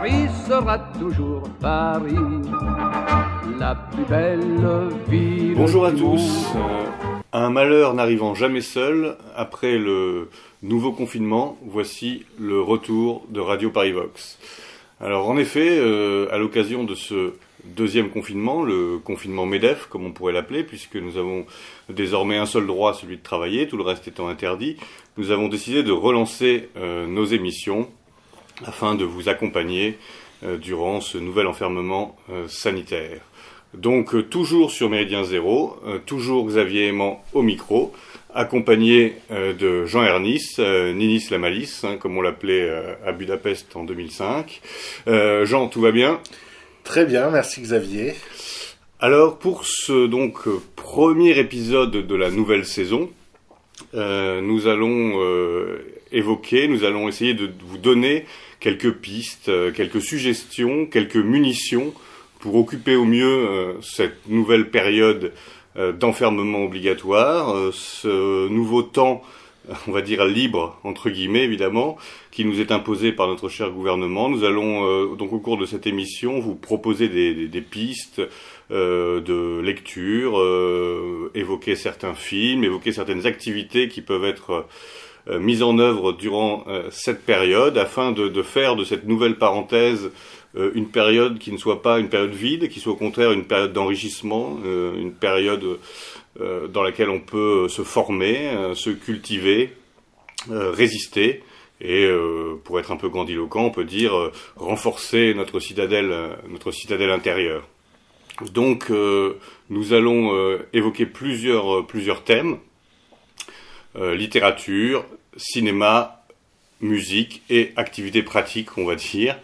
Paris sera toujours Paris, la plus belle ville. Bonjour à tous. Un malheur n'arrivant jamais seul, après le nouveau confinement, voici le retour de Radio Paris Vox. Alors en effet, euh, à l'occasion de ce deuxième confinement, le confinement MEDEF, comme on pourrait l'appeler, puisque nous avons désormais un seul droit, celui de travailler, tout le reste étant interdit, nous avons décidé de relancer euh, nos émissions afin de vous accompagner euh, durant ce nouvel enfermement sanitaire. Donc toujours sur Méridien Zéro, toujours Xavier Aimant au micro, accompagné euh, de Jean Ernis, euh, Ninis la malice, hein, comme on l'appelait euh, à Budapest en 2005. Jean, tout va bien? Très bien, merci Xavier. Alors pour ce donc premier épisode de la nouvelle saison, nous allons évoquer, nous allons essayer de vous donner quelques pistes, quelques suggestions, quelques munitions pour occuper au mieux cette nouvelle période euh, d'enfermement obligatoire, euh, ce nouveau temps, on va dire libre, entre guillemets évidemment, qui nous est imposé par notre cher gouvernement. Nous allons euh, donc au cours de cette émission vous proposer des, pistes de lecture, évoquer certains films, évoquer certaines activités qui peuvent être mises en œuvre durant cette période afin de, faire de cette nouvelle parenthèse euh, une période qui ne soit pas une période vide, qui soit au contraire une période d'enrichissement, euh, une période euh, dans laquelle on peut se former, se cultiver, résister et pour être un peu grandiloquent, on peut dire renforcer notre citadelle, notre citadelle intérieure. Donc, nous allons évoquer plusieurs, plusieurs thèmes littérature, cinéma, musique et activités pratiques, on va dire.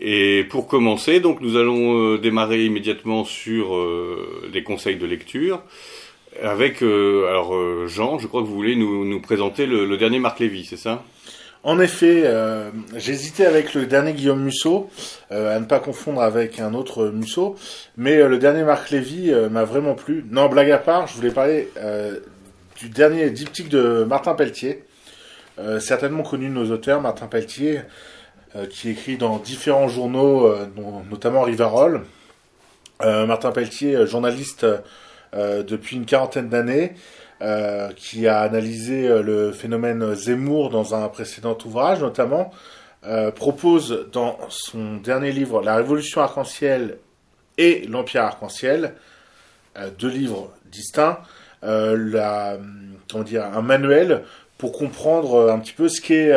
Et pour commencer, donc nous allons euh, démarrer immédiatement sur euh, les conseils de lecture avec euh, alors Jean, je crois que vous voulez nous, nous présenter le, dernier Marc Lévy, c'est ça? En effet, j'hésitais avec le dernier Guillaume Musso, à ne pas confondre avec un autre Musso, mais le dernier Marc Lévy m'a vraiment plu. Non, blague à part, je voulais parler du dernier diptyque de Martin Pelletier, certainement connu de nos auteurs, Martin Pelletier euh, qui écrit dans différents journaux, euh, notamment Rivarol. Euh, Martin Pelletier, journaliste depuis une quarantaine d'années, qui a analysé le phénomène Zemmour dans un précédent ouvrage notamment, propose dans son dernier livre La Révolution arc-en-ciel et l'Empire arc-en-ciel, deux livres distincts, comment dire, un manuel pour comprendre un petit peu ce qu'est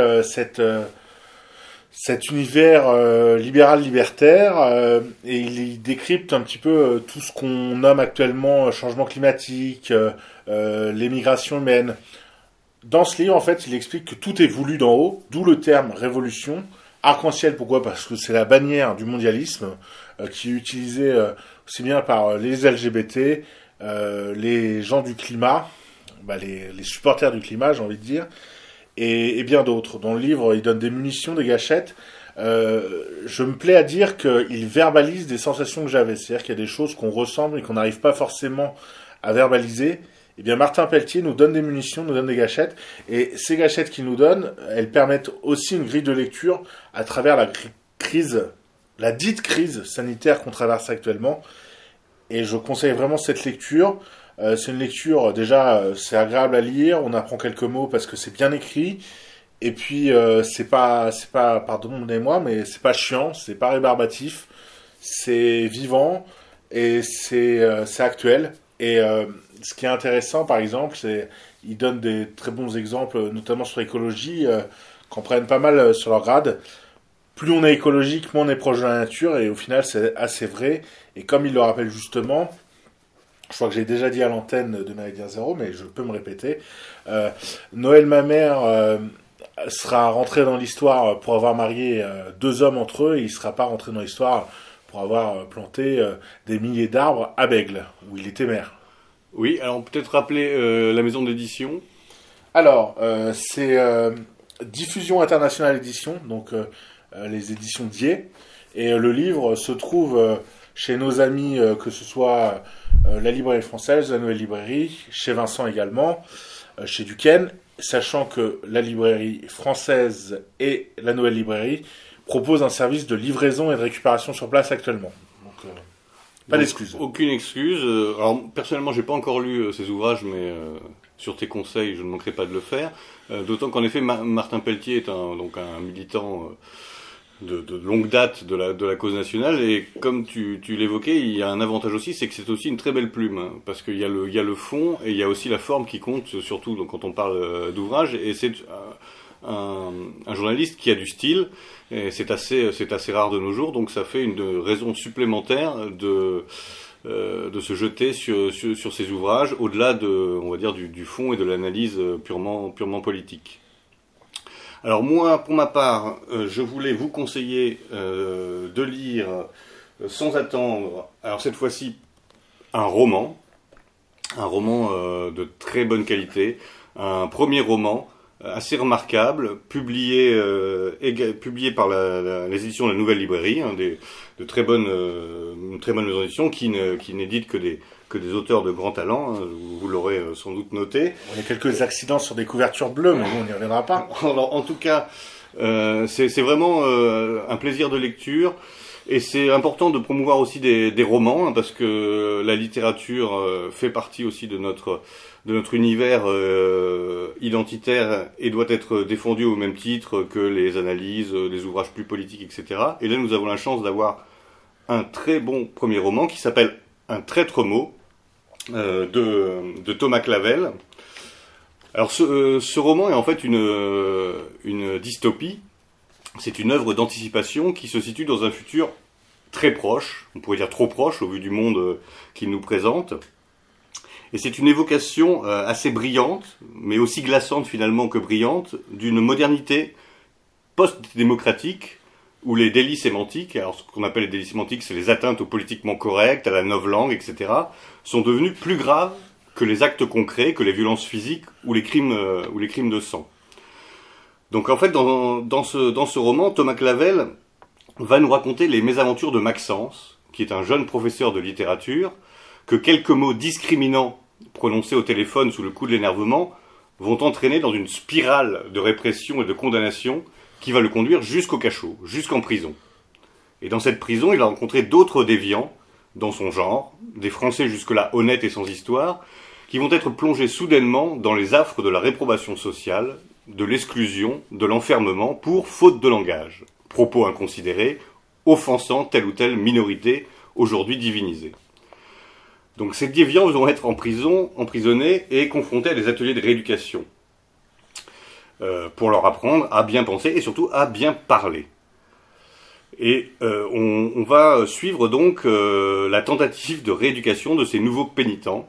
cet univers euh, libéral libertaire euh, et il, décrypte un petit peu euh, tout ce qu'on nomme actuellement changement climatique, l'émigration humaine. Dans ce livre, en fait, il explique que tout est voulu d'en haut, d'où le terme révolution. Arc-en-ciel, pourquoi? Parce que c'est la bannière du mondialisme qui est utilisée aussi bien par les LGBT, les gens du climat, bah, les, supporters du climat, j'ai envie de dire, et, bien d'autres. Dans le livre, il donne des munitions, des gâchettes. Euh, je me plais à dire qu'il verbalise des sensations que j'avais. C'est-à-dire qu'il y a des choses qu'on ressemble et qu'on n'arrive pas forcément à verbaliser. Eh bien, Martin Pelletier nous donne des munitions, nous donne des gâchettes. Et ces gâchettes qu'il nous donne, elles permettent aussi une grille de lecture à travers la crise, la dite crise sanitaire qu'on traverse actuellement. Et je conseille vraiment cette lecture. Euh, c'est une lecture, déjà, euh, c'est agréable à lire, on apprend quelques mots parce que c'est bien écrit. Et puis, euh, c'est pas, c'est pas, pardonnez-moi, mais c'est pas chiant, c'est pas rébarbatif, c'est vivant et c'est, c'est actuel. Et ce qui est intéressant, par exemple, c'est, ils donnent des très bons exemples, notamment sur l'écologie, qu'on prenne pas mal sur leur grade. Plus on est écologique, moins on est proche de la nature, et au final, c'est assez vrai. Et comme il le rappelle justement, je crois que j'ai déjà dit à l'antenne de Méridien Zéro, mais je peux me répéter. Euh, Noël, ma mère, euh, sera rentré dans l'histoire pour avoir marié euh, deux hommes entre eux, et il sera pas rentré dans l'histoire pour avoir planté des milliers d'arbres à Bègle, où il était maire. Oui, alors peut-être rappeler la maison d'édition. Alors, c'est Diffusion Internationale Édition, donc les éditions Dier, et le livre se trouve chez nos amis, que ce soit euh, la librairie française, la nouvelle librairie, chez Vincent également, euh, chez Duquesne, sachant que la librairie française et la nouvelle librairie propose un service de livraison et de récupération sur place actuellement. Donc, euh, pas Donc, d'excuses. Aucune excuse. Alors personnellement, j'ai pas encore lu ces ouvrages, mais sur tes conseils, je ne manquerai pas de le faire. D'autant qu'en effet, Ma- Martin Pelletier est un, donc un militant de, de longue date de la, de la cause nationale, et comme tu, tu l'évoquais, il y a un avantage aussi, c'est que c'est aussi une très belle plume, hein, parce qu'il y a le, y a le fond et il y a aussi la forme qui compte, surtout donc, quand on parle euh, d'ouvrage, et c'est euh, un, un journaliste qui a du style, et c'est assez, assez rare de nos jours, donc ça fait une raison supplémentaire de, euh, de se jeter sur, sur, sur ces ouvrages, au-delà de, on va dire, du, du fond et de l'analyse euh, purement, purement politique. Alors moi, pour ma part, euh, je voulais vous conseiller euh, de lire euh, sans attendre, alors cette fois-ci, un roman, un roman de très bonne qualité, un premier roman assez remarquable, publié, publié par les éditions de la Nouvelle Librairie, une très bonne maison qui, qui n'édite que des, que des auteurs de grand talent, hein, vous, vous l'aurez euh, sans doute noté. Il y a quelques accidents sur des couvertures bleues, mais bon, on n'y reviendra pas. Alors, en tout cas, euh, c'est vraiment euh, un plaisir de lecture. Et c'est important de promouvoir aussi des, des romans, hein, parce que la littérature euh, fait partie aussi de notre, de notre univers euh, identitaire et doit être défendu au même titre que les analyses, les ouvrages plus politiques, etc. Et là, nous avons la chance d'avoir un très bon premier roman qui s'appelle Un traître mot de, de Thomas Clavel. Alors ce, euh, ce roman est en fait une, euh, une dystopie. C'est une œuvre d'anticipation qui se situe dans un futur très proche, on pourrait dire trop proche au vu du monde euh, qu'il nous présente. Et c'est une évocation euh, assez brillante, mais aussi glaçante finalement que brillante, d'une modernité post-démocratique où les délits sémantiques, alors ce qu'on appelle les délits sémantiques, c'est les atteintes au politiquement correct, à la novlangue, etc., sont devenus plus graves que les actes concrets, que les violences physiques ou les crimes, euh, ou les crimes de sang. Donc en fait, dans, dans, ce, dans ce roman, Thomas Clavel va nous raconter les mésaventures de Maxence, qui est un jeune professeur de littérature, que quelques mots discriminants prononcés au téléphone sous le coup de l'énervement vont entraîner dans une spirale de répression et de condamnation qui va le conduire jusqu'au cachot, jusqu'en prison. Et dans cette prison, il a rencontré d'autres déviants dans son genre, des Français jusque-là honnêtes et sans histoire, qui vont être plongés soudainement dans les affres de la réprobation sociale, de l'exclusion, de l'enfermement pour faute de langage, propos inconsidérés, offensant telle ou telle minorité aujourd'hui divinisée. Donc ces déviants vont être en prison, emprisonnés et confrontés à des ateliers de rééducation euh, pour leur apprendre à bien penser et surtout à bien parler. Et euh, on, va suivre donc euh, la tentative de rééducation de ces nouveaux pénitents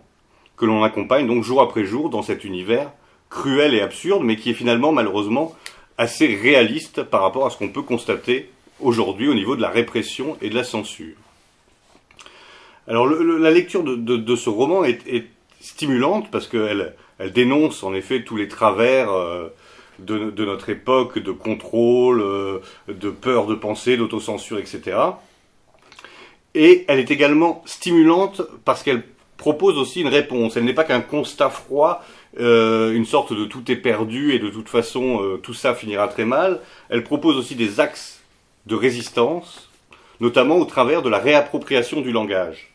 que l'on accompagne donc jour après jour dans cet univers cruel et absurde, mais qui est finalement malheureusement assez réaliste par rapport à ce qu'on peut constater aujourd'hui au niveau de la répression et de la censure. Alors la lecture de, ce roman est, stimulante parce qu'elle elle dénonce en effet tous les travers de, notre époque, de contrôle, euh, de peur de penser, d'autocensure, etc. Et elle est également stimulante parce qu'elle propose aussi une réponse. Elle n'est pas qu'un constat froid, euh, une sorte de tout est perdu et de toute façon euh, tout ça finira très mal. Elle propose aussi des axes de résistance, notamment au travers de la réappropriation du langage.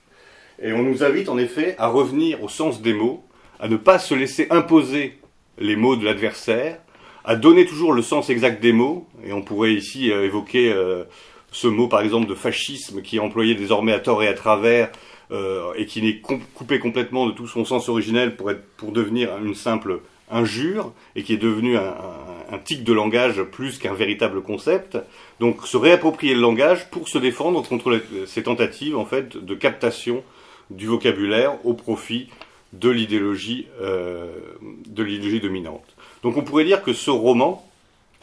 Et on nous invite en effet à revenir au sens des mots, à ne pas se laisser imposer les mots de l'adversaire, à donner toujours le sens exact des mots, et on pourrait ici euh, évoquer euh, ce mot par exemple de fascisme qui est employé désormais à tort et à travers, euh, et qui n'est coupé complètement de tout son sens originel pour, être, pour devenir une simple injure, et qui est devenu un, tic de langage plus qu'un véritable concept. Donc se réapproprier le langage pour se défendre contre ces tentatives en fait de captation du vocabulaire au profit de l'idéologie euh, de l'idéologie dominante. Donc on pourrait dire que ce roman,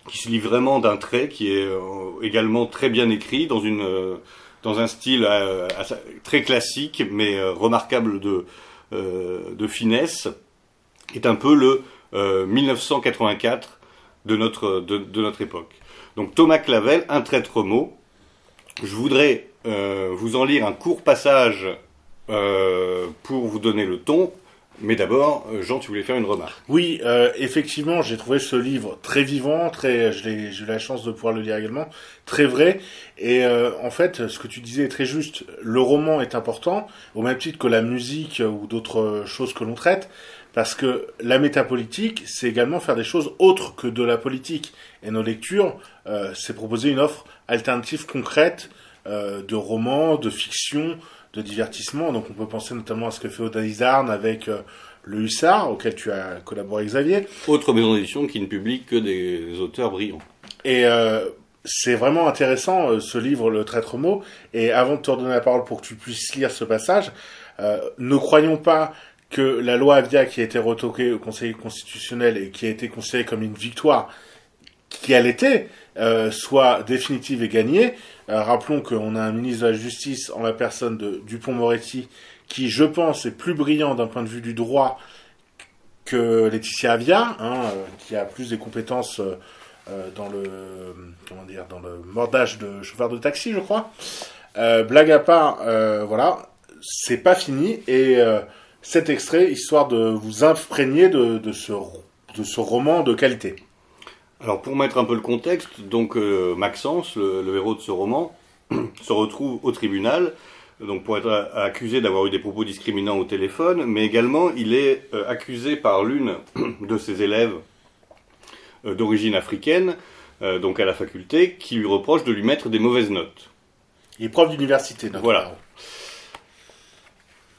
qui se lit vraiment d'un trait, qui est euh, également très bien écrit, dans, euh, un style euh, très classique, mais remarquable de, finesse, est un peu le euh, 1984 de notre, de, de notre époque. Donc Thomas Clavel, un traître mot. Je voudrais vous en lire un court passage pour vous donner le ton, Mais d'abord, euh, Jean, tu voulais faire une remarque. Oui, euh, effectivement, j'ai trouvé ce livre très vivant, très, l'ai- j'ai eu la chance de pouvoir le lire également, très vrai. Et euh, en fait, ce que tu disais est très juste. Le roman est important, au même titre que la musique euh, ou d'autres choses que l'on traite, parce que la métapolitique, c'est également faire des choses autres que de la politique. Et nos lectures, euh, c'est proposer une offre alternative concrète euh, de romans, de fiction, de divertissement. Donc on peut penser notamment à ce que fait Arne avec euh, le Hussard, auquel tu as collaboré Xavier. Autre maison d'édition qui ne publie que des auteurs brillants. Et euh, c'est vraiment intéressant euh, ce livre, Le Traître mot. Et avant de te redonner la parole pour que tu puisses lire ce passage, euh, ne croyons pas que la loi Avia qui a été retoquée au Conseil constitutionnel et qui a été considérée comme une victoire, qui elle était, euh, soit définitive et gagnée. Euh, rappelons qu'on a un ministre de la Justice en la personne de Dupont-Moretti qui, je pense, est plus brillant d'un point de vue du droit que Laetitia Avia, hein, euh, qui a plus des compétences euh, dans le comment dire dans le mordage de chauffeur de taxi, je crois. Blague à part, voilà, c'est pas fini et cet extrait histoire de vous imprégner de ce roman de qualité. Alors pour mettre un peu le contexte, donc euh, Maxence, le, le héros de ce roman, se retrouve au tribunal, donc pour être accusé d'avoir eu des propos discriminants au téléphone, mais également il est euh, accusé par l'une de ses élèves euh, d'origine africaine, donc à la faculté, qui lui reproche de lui mettre des mauvaises notes. Il est prof d'université. Voilà.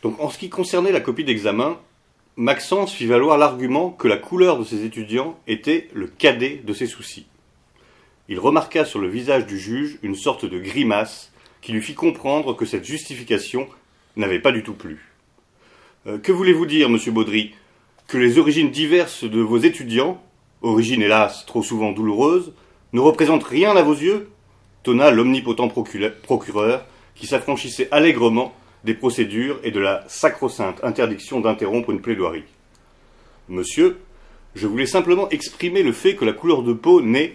Donc en ce qui concernait la copie d'examen, Maxence fit valoir l'argument que la couleur de ses étudiants était le cadet de ses soucis. Il remarqua sur le visage du juge une sorte de grimace qui lui fit comprendre que cette justification n'avait pas du tout plu. Euh, que voulez-vous dire, monsieur Baudry? Que les origines diverses de vos étudiants, origines hélas trop souvent douloureuses, ne représentent rien à vos yeux? tonna l'omnipotent procureur qui s'affranchissait allègrement des procédures et de la sacro-sainte interdiction d'interrompre une plaidoirie. Monsieur, je voulais simplement exprimer le fait que la couleur de peau n'est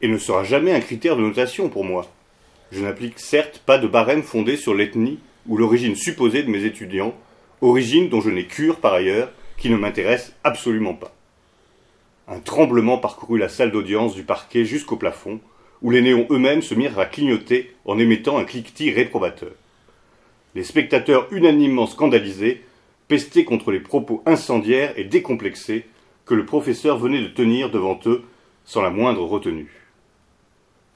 et ne sera jamais un critère de notation pour moi. Je n'applique certes pas de barème fondé sur l'ethnie ou l'origine supposée de mes étudiants, origine dont je n'ai cure par ailleurs, qui ne m'intéresse absolument pas. Un tremblement parcourut la salle d'audience du parquet jusqu'au plafond, où les néons eux-mêmes se mirent à clignoter en émettant un cliquetis réprobateur. Les spectateurs unanimement scandalisés pestaient contre les propos incendiaires et décomplexés que le professeur venait de tenir devant eux sans la moindre retenue.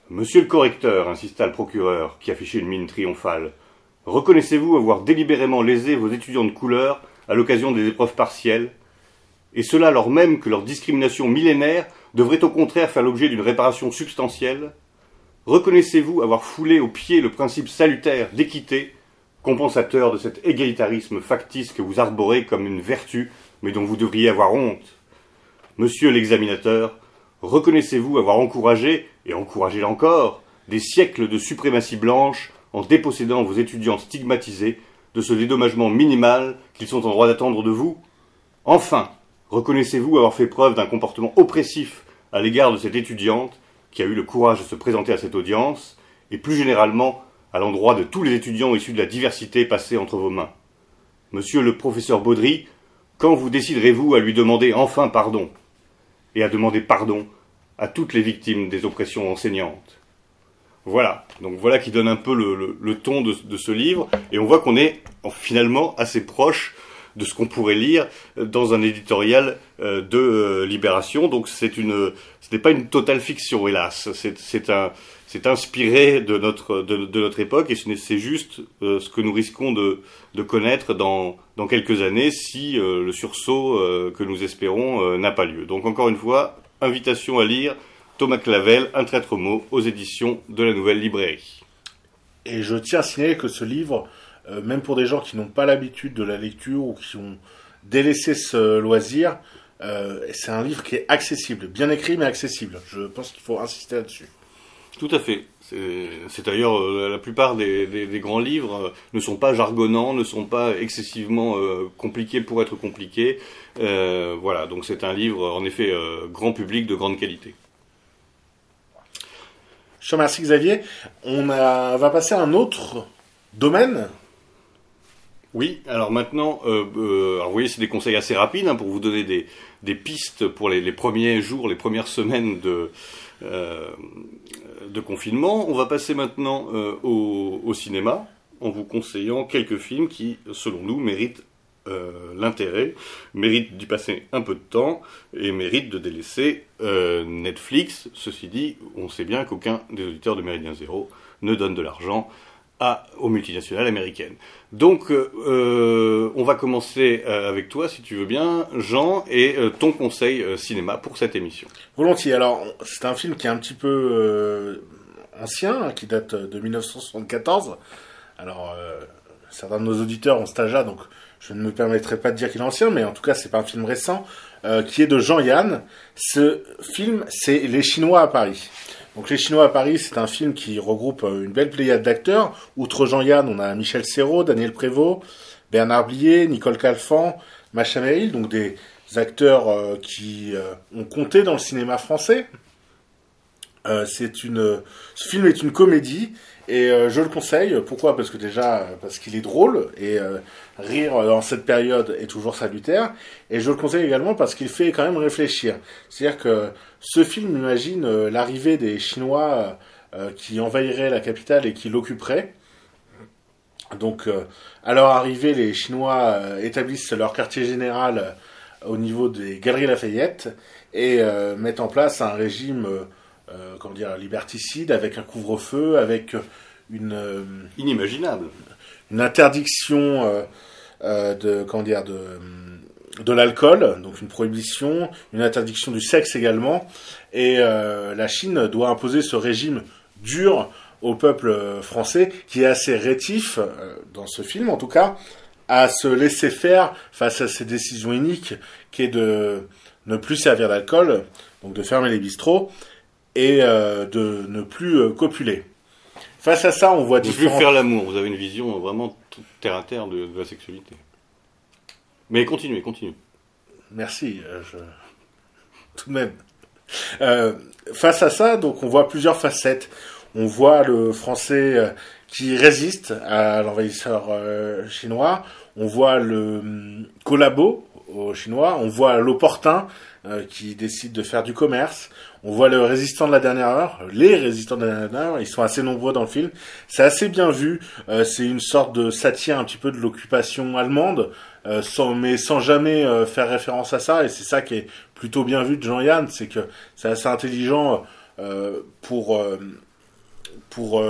Monsieur le correcteur, insista le procureur, qui affichait une mine triomphale, reconnaissez-vous avoir délibérément lésé vos étudiants de couleur à l'occasion des épreuves partielles, et cela alors même que leur discrimination millénaire devrait au contraire faire l'objet d'une réparation substantielle? Reconnaissez-vous avoir foulé aux pieds le principe salutaire d'équité, compensateur de cet égalitarisme factice que vous arborez comme une vertu, mais dont vous devriez avoir honte. Monsieur l'examinateur, reconnaissez-vous avoir encouragé, et encouragé encore, des siècles de suprématie blanche en dépossédant vos étudiants stigmatisés de ce dédommagement minimal qu'ils sont en droit d'attendre de vous? Enfin, reconnaissez-vous avoir fait preuve d'un comportement oppressif à l'égard de cette étudiante qui a eu le courage de se présenter à cette audience, et plus généralement à l'endroit de tous les étudiants issus de la diversité passée entre vos mains. Monsieur le professeur Baudry, quand vous déciderez-vous à lui demander enfin pardon Et à demander pardon à toutes les victimes des oppressions enseignantes? Voilà, donc voilà qui donne un peu le, ton de, ce livre, et on voit qu'on est en- finalement assez proche de ce qu'on pourrait lire dans un éditorial euh, de euh, Libération. Donc c'est une, ce n'est pas une totale fiction, hélas. C'est un, c'est inspiré de notre, de, notre époque et c'est juste euh, ce que nous risquons de, de connaître dans, dans quelques années si euh, le sursaut euh, que nous espérons n'a pas lieu. Donc encore une fois, invitation à lire Thomas Clavel, Un traître mot, aux éditions de la Nouvelle Librairie. Et je tiens à signaler que ce livre, même pour des gens qui n'ont pas l'habitude de la lecture ou qui ont délaissé ce loisir, c'est un livre qui est accessible, bien écrit mais accessible. Je pense qu'il faut insister là-dessus. Tout à fait. C'est d'ailleurs la plupart des, grands livres euh, ne sont pas jargonnants, ne sont pas excessivement euh, compliqués pour être compliqués. Euh, voilà, donc c'est un livre en effet grand public de grande qualité. Je te remercie Xavier. On va passer à un autre domaine. Oui, alors maintenant, euh, euh, vous voyez, c'est des conseils assez rapides hein, pour vous donner des, pistes pour les, premiers jours, les premières semaines de, euh, confinement. On va passer maintenant au, au, cinéma en vous conseillant quelques films qui, selon nous, méritent l'intérêt, méritent d'y passer un peu de temps et méritent de délaisser Netflix. Ceci dit, on sait bien qu'aucun des auditeurs de Méridien Zéro ne donne de l'argent aux multinationales américaines. Donc, euh, on va commencer euh, avec toi, si tu veux bien, Jean, et euh, ton conseil euh, cinéma pour cette émission. Volontiers. Alors, c'est un film qui est un petit peu euh, ancien, hein, qui date de 1974. Alors, certains de nos auditeurs ont âge-là, donc je ne me permettrai pas de dire qu'il est ancien, mais en tout cas, c'est pas un film récent, qui est de Jean-Yann. Ce film, c'est Les Chinois à Paris. Donc Les Chinois à Paris, c'est un film qui regroupe une belle pléiade d'acteurs. Outre Jean-Yann, on a Michel Serrault, Daniel Prévost, Bernard Blier, Nicole Calfan, Macha Merrill, donc des acteurs euh, qui euh, ont compté dans le cinéma français. Euh, ce film est une comédie et je le conseille. Pourquoi? Parce que déjà, parce qu'il est drôle et rire dans cette période est toujours salutaire. Et je le conseille également parce qu'il fait quand même réfléchir. C'est-à-dire que ce film imagine euh, l'arrivée des Chinois euh, qui envahiraient la capitale et qui l'occuperaient. Donc, euh, à leur arrivée, les Chinois établissent leur quartier général au niveau des Galeries Lafayette et mettent en place un régime, comment dire, liberticide avec un couvre-feu, avec une inimaginable, une interdiction de, comment dire, de de l'alcool, donc une prohibition, une interdiction du sexe également, et euh, la Chine doit imposer ce régime dur au peuple français, qui est assez rétif, euh, dans ce film en tout cas, à se laisser faire face à ces décisions iniques, qui est de ne plus servir d'alcool, donc de fermer les bistrots, et euh, de ne plus euh, copuler. Face à ça, on voit différents... Ne plus faire l'amour, vous avez une vision vraiment terre à terre de, de la sexualité. Mais continuez, continuez. Merci. Euh, je... Tout de même. Euh, face à ça, donc on voit plusieurs facettes. On voit le français qui résiste à l'envahisseur euh, chinois. On voit le hum, collabo aux Chinois. On voit l'opportun euh, qui décide de faire du commerce. On voit le résistant de la dernière heure, les résistants de la dernière heure, ils sont assez nombreux dans le film. C'est assez bien vu. Euh, c'est une sorte de satire un petit peu de l'occupation allemande, euh, mais sans jamais euh, faire référence à ça. Et c'est ça qui est plutôt bien vu de Jean-Yann, c'est que c'est assez intelligent pour pour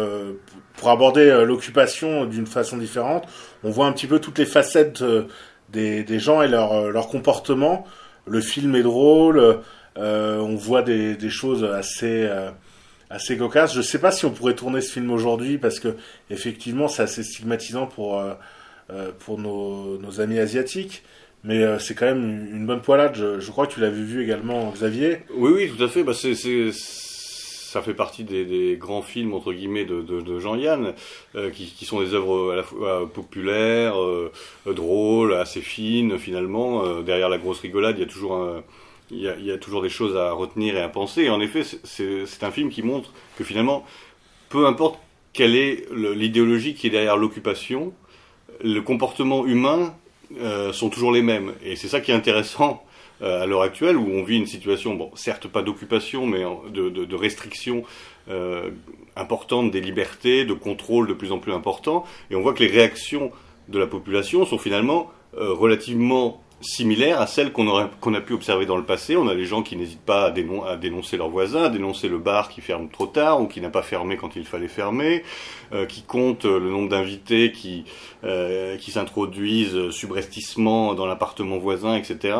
pour aborder l'occupation d'une façon différente. On voit un petit peu toutes les facettes des, des gens et leur leur comportement. Le film est drôle. Euh, on voit des, choses assez euh, assez cocasses. Je sais pas si on pourrait tourner ce film aujourd'hui parce que effectivement c'est assez stigmatisant pour euh, pour nos, amis asiatiques. Mais c'est quand même une, bonne poilade. Je, crois que tu l'avais vu également, Xavier. Oui, oui, tout à fait. Bah, c'est, ça fait partie des, grands films entre guillemets de, Jean-Yann, qui, qui, sont des œuvres à la fois populaires, drôles, assez fines finalement. derrière la grosse rigolade, il y a toujours un il y, a, il y, a, toujours des choses à retenir et à penser. Et en effet, c'est un film qui montre que finalement, peu importe quelle est l'idéologie qui est derrière l'occupation, le comportement humain euh, sont toujours les mêmes. Et c'est ça qui est intéressant euh, à l'heure actuelle, où on vit une situation, bon, certes pas d'occupation, mais de, de, de restriction euh, importante des libertés, de contrôle de plus en plus important. Et on voit que les réactions de la population sont finalement euh, relativement similaires à celles qu'on a pu observer dans le passé. On a des gens qui n'hésitent pas à, dénon à, dénoncer leurs voisins, à dénoncer le bar qui ferme trop tard ou qui n'a pas fermé quand il fallait fermer, euh, qui comptent le nombre d'invités qui euh, qui s'introduisent subrepticement dans l'appartement voisin, etc.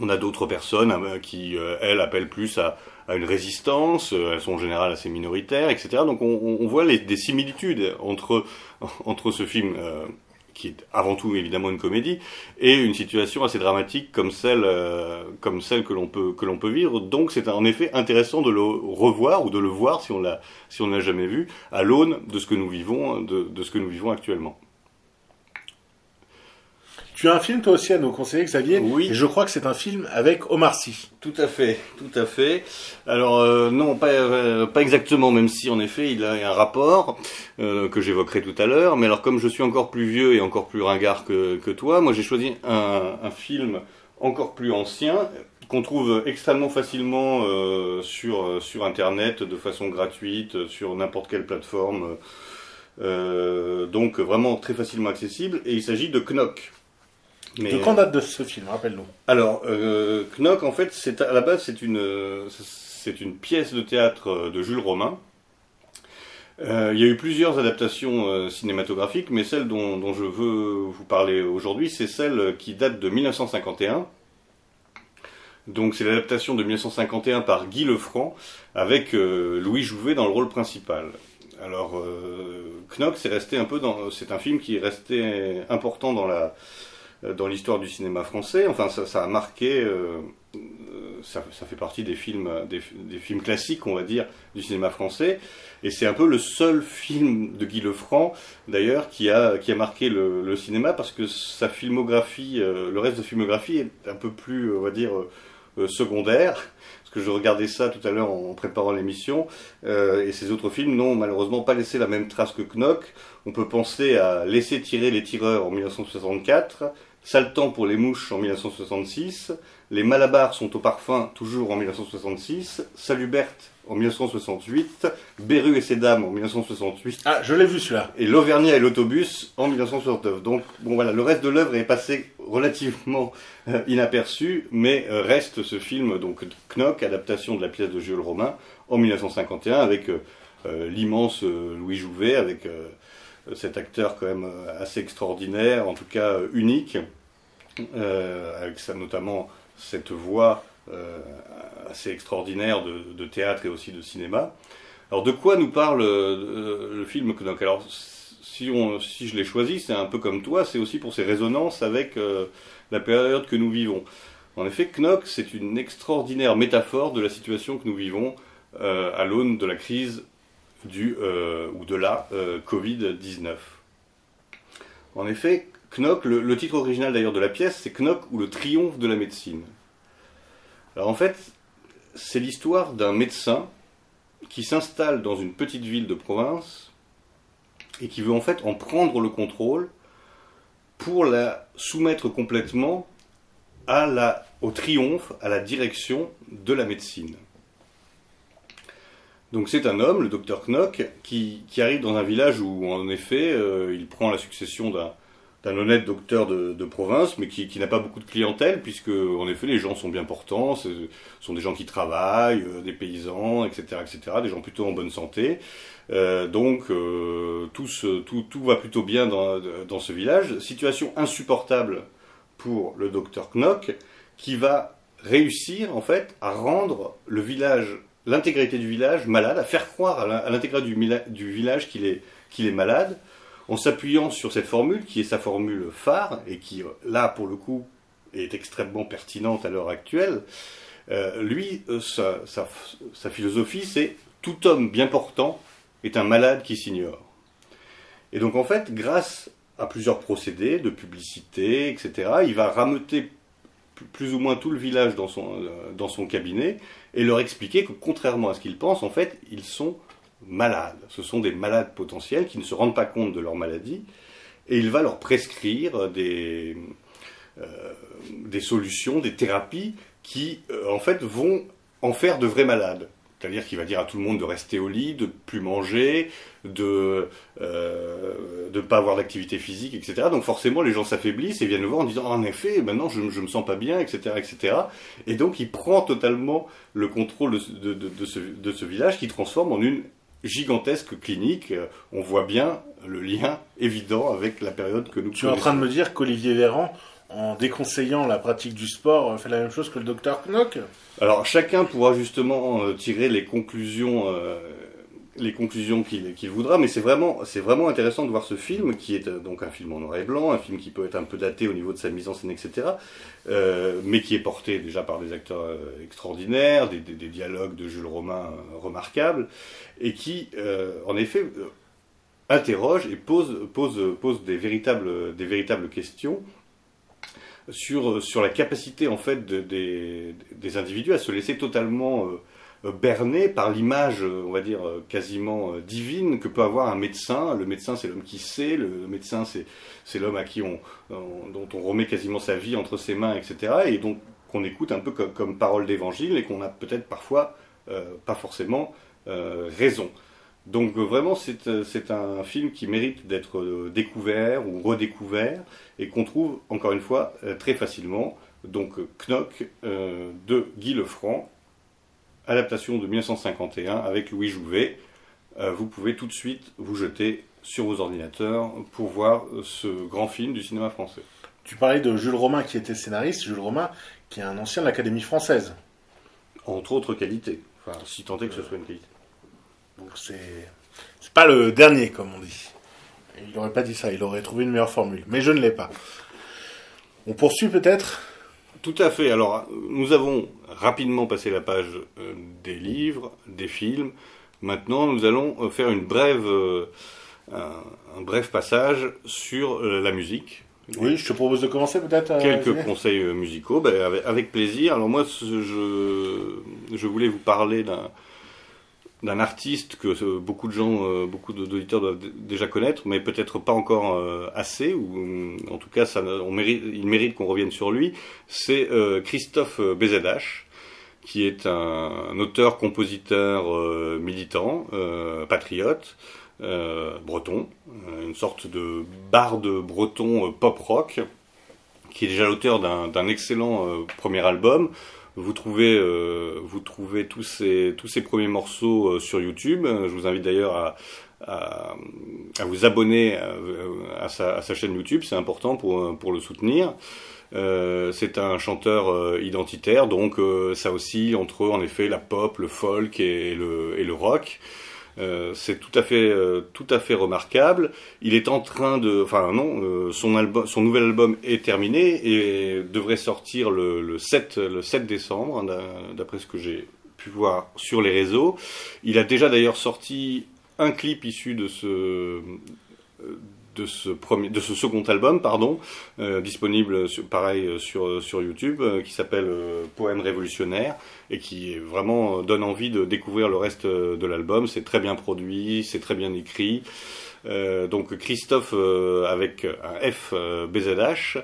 On a d'autres personnes euh, qui elles appellent plus à, une résistance, elles sont en général assez minoritaires, etc. Donc on, voit les, des similitudes entre entre ce film qui est avant tout évidemment une comédie, et une situation assez dramatique comme celle, euh, comme celle que l'on peut peut vivre. Donc c'est en effet intéressant de le revoir ou de le voir si on l'a si on l'a jamais vu à l'aune de, de, ce que nous vivons actuellement. Tu as un film toi aussi à nous conseiller, Xavier. Oui. Et je crois que c'est un film avec Omar Sy. Tout à fait, tout à fait. Alors euh, non, pas euh, pas exactement, même si en effet il a un rapport euh, que j'évoquerai tout à l'heure. Mais alors comme je suis encore plus vieux et encore plus ringard que, que toi, moi j'ai choisi un, un film encore plus ancien qu'on trouve extrêmement facilement euh, sur sur internet de façon gratuite sur n'importe quelle plateforme. Euh, donc vraiment très facilement accessible. Et il s'agit de Knock. De quand date de ce film Rappelle-nous. Alors, euh, Knock, en fait, c'est à la base, c'est une, euh, c'est une pièce de théâtre euh, de Jules Romain. Euh, il y a eu plusieurs adaptations euh, cinématographiques, mais celle dont, dont je veux vous parler aujourd'hui, c'est celle qui date de 1951. Donc c'est l'adaptation de 1951 par Guy Lefranc avec euh, Louis Jouvet dans le rôle principal. Alors euh, Knock, c'est resté un peu dans, c'est un film qui est resté important dans la euh, dans l'histoire du cinéma français. Enfin, ça, a marqué, euh, euh, ça, fait partie des films, des, films classiques, on va dire, du cinéma français. Et c'est un peu le seul film de Guy Lefranc, d'ailleurs, qui a, qui a marqué le, cinéma parce que sa filmographie, euh, le reste de filmographie est un peu plus, on va dire, euh, euh, secondaire. Parce que je regardais ça tout à l'heure en préparant l'émission, euh, et ces autres films n'ont malheureusement pas laissé la même trace que Knock. On peut penser à Laisser tirer les tireurs en 1964, Temps pour les mouches en 1966, Les Malabars sont au parfum toujours en 1966, Salut Berthe en 1968, Beru et ses dames en 1968, Ah, je l'ai vu celui-là. et L'Auvergnat et l'autobus en 1969. Donc bon voilà, le reste de l'œuvre est passé relativement euh, inaperçu, mais euh, reste ce film donc Knock, adaptation de la pièce de Jules Romain en 1951 avec euh, l'immense Louis Jouvet, avec cet acteur quand même euh, assez extraordinaire, en tout cas euh, unique, euh, avec notamment cette voix euh, assez extraordinaire de, théâtre et aussi de cinéma. Alors de quoi nous parle euh, le film Knock Alors si, je l'ai choisi, c'est un peu comme toi, c'est aussi pour ses résonances avec euh, la période que nous vivons. En effet, Knock, c'est une extraordinaire métaphore de la situation que nous vivons euh, à l'aune de la crise du euh, ou de la euh, Covid-19. En effet, Knock, le, titre original d'ailleurs de la pièce, c'est Knock ou le triomphe de la médecine. Alors en fait, c'est l'histoire d'un médecin qui s'installe dans une petite ville de province et qui veut en fait en prendre le contrôle pour la soumettre complètement au triomphe, à la direction de la médecine. Donc c'est un homme, le docteur Knock, qui, arrive dans un village où en effet euh, il prend la succession d'un honnête docteur de, province, mais qui, n'a pas beaucoup de clientèle, puisque en effet les gens sont bien portants, ce sont des gens qui travaillent, euh, des paysans, etc., etc., des gens plutôt en bonne santé. Euh, donc tout va plutôt bien dans, dans ce village. Situation insupportable pour le docteur Knock, qui va réussir en fait à rendre le village, l'intégrité du village malade, à faire croire à l'intégrité du, village qu'il est, est malade, en s'appuyant sur cette formule qui est sa formule phare et qui, euh, là, pour le coup, est extrêmement pertinente à l'heure actuelle. Euh, lui, euh, sa, sa- sa philosophie, c'est tout homme bien portant est un malade qui s'ignore. Et donc, en fait, grâce à plusieurs procédés de publicité, etc., il va rameuter plus ou moins tout le village dans son, euh, dans son cabinet et leur expliquer que, contrairement à ce qu'ils pensent, en fait, ils sont malades. Ce sont des malades potentiels qui ne se rendent pas compte de leur maladie et il va leur prescrire des, euh, solutions, des thérapies qui, euh, en fait, vont en faire de vrais malades. C'est-à-dire qu'il va dire à tout le monde de rester au lit, de plus manger, de euh, de pas avoir d'activité physique, etc. Donc forcément, les gens s'affaiblissent et viennent le voir en disant en effet, maintenant je, je me sens pas bien, etc., etc. Et donc il prend totalement le contrôle de, ce- de, de, de ce, de ce village qui transforme en une gigantesque clinique. Euh, On voit bien le lien évident avec la période que nous Tu es en train de me dire qu'Olivier Véran, en déconseillant la pratique du sport, fait la même chose que le docteur Knock Alors chacun pourra justement euh, tirer les conclusions, euh, les conclusions qu'il voudra, mais c'est vraiment, c'est vraiment intéressant de voir ce film qui est euh, donc un film en noir et blanc, un film qui peut être un peu daté au niveau de sa mise en scène, etc. euh, mais qui est porté déjà par des acteurs euh, extraordinaires, des, dialogues de Jules Romain euh, remarquables, et qui, euh, en effet, euh, interroge et pose, pose, pose des véritables, des véritables questions sur, sur la capacité en fait de- des, individus à se laisser totalement euh, euh, berner par l'image, euh, on va dire, euh, quasiment euh, divine que peut avoir un médecin. Le médecin, c'est l'homme qui sait, le, médecin, c'est, l'homme à qui on, on- dont on remet quasiment sa vie entre ses mains, etc. Et donc qu'on écoute un peu comme, parole d'évangile et qu'on a peut-être parfois euh, pas forcément euh, raison. Donc euh, vraiment, c'est, euh, c'est un film qui mérite d'être euh, découvert ou redécouvert et qu'on trouve encore une fois très facilement. Donc Knock euh, de Guy Lefranc, adaptation de 1951 avec Louis Jouvet. Euh, vous pouvez tout de suite vous jeter sur vos ordinateurs pour voir ce grand film du cinéma français. Tu parlais de Jules Romain qui était scénariste, Jules Romain qui est un ancien de l'Académie française. Entre autres qualités, enfin si tant est que ce soit une qualité. Donc c'est c'est pas le dernier comme on dit. Il n'aurait pas dit ça, il aurait trouvé une meilleure formule. Mais je ne l'ai pas. On poursuit peut-être? Tout à fait. Alors, nous avons rapidement passé la page euh, des livres, des films. Maintenant, nous allons euh, faire une brève, euh, un, un bref passage sur euh, la musique. Oui, je te propose de commencer peut-être. Quelques conseils musicaux, ben, avec, avec plaisir. Alors moi, je, je voulais vous parler d'un d'un artiste que euh, beaucoup de gens, euh, beaucoup d'auditeurs doivent déjà connaître, mais peut-être pas encore euh, assez, ou en tout cas, ça, on mérite, il mérite qu'on revienne sur lui. C'est Christophe BZH, qui est un, auteur, compositeur militant, patriote, breton, une sorte de barde breton euh, pop-rock, qui est déjà l'auteur d'un excellent premier album. Vous trouvez, euh, vous trouvez tous ces, tous ces premiers morceaux euh, sur YouTube. Euh, Je vous invite d'ailleurs à, vous abonner à, sa, chaîne YouTube, c'est important pour, pour le soutenir. C'est un chanteur identitaire, donc ça aussi entre en effet la pop, le folk et le, et le rock. Euh, c'est tout à fait euh, tout à fait remarquable. Il est en train de, enfin non, euh, son nouvel album est terminé et devrait sortir le, le 7 le 7 décembre, hein, d'a- d'après ce que j'ai pu voir sur les réseaux. Il a déjà d'ailleurs sorti un clip issu de ce de ce premier de ce second album pardon euh, disponible pareil euh, sur sur YouTube euh, qui s'appelle euh, Poème révolutionnaire et qui vraiment euh, donne envie de découvrir le reste euh, de l'album. C'est très bien produit c'est très bien écrit. Euh, donc Christophe euh, avec un F euh, BZH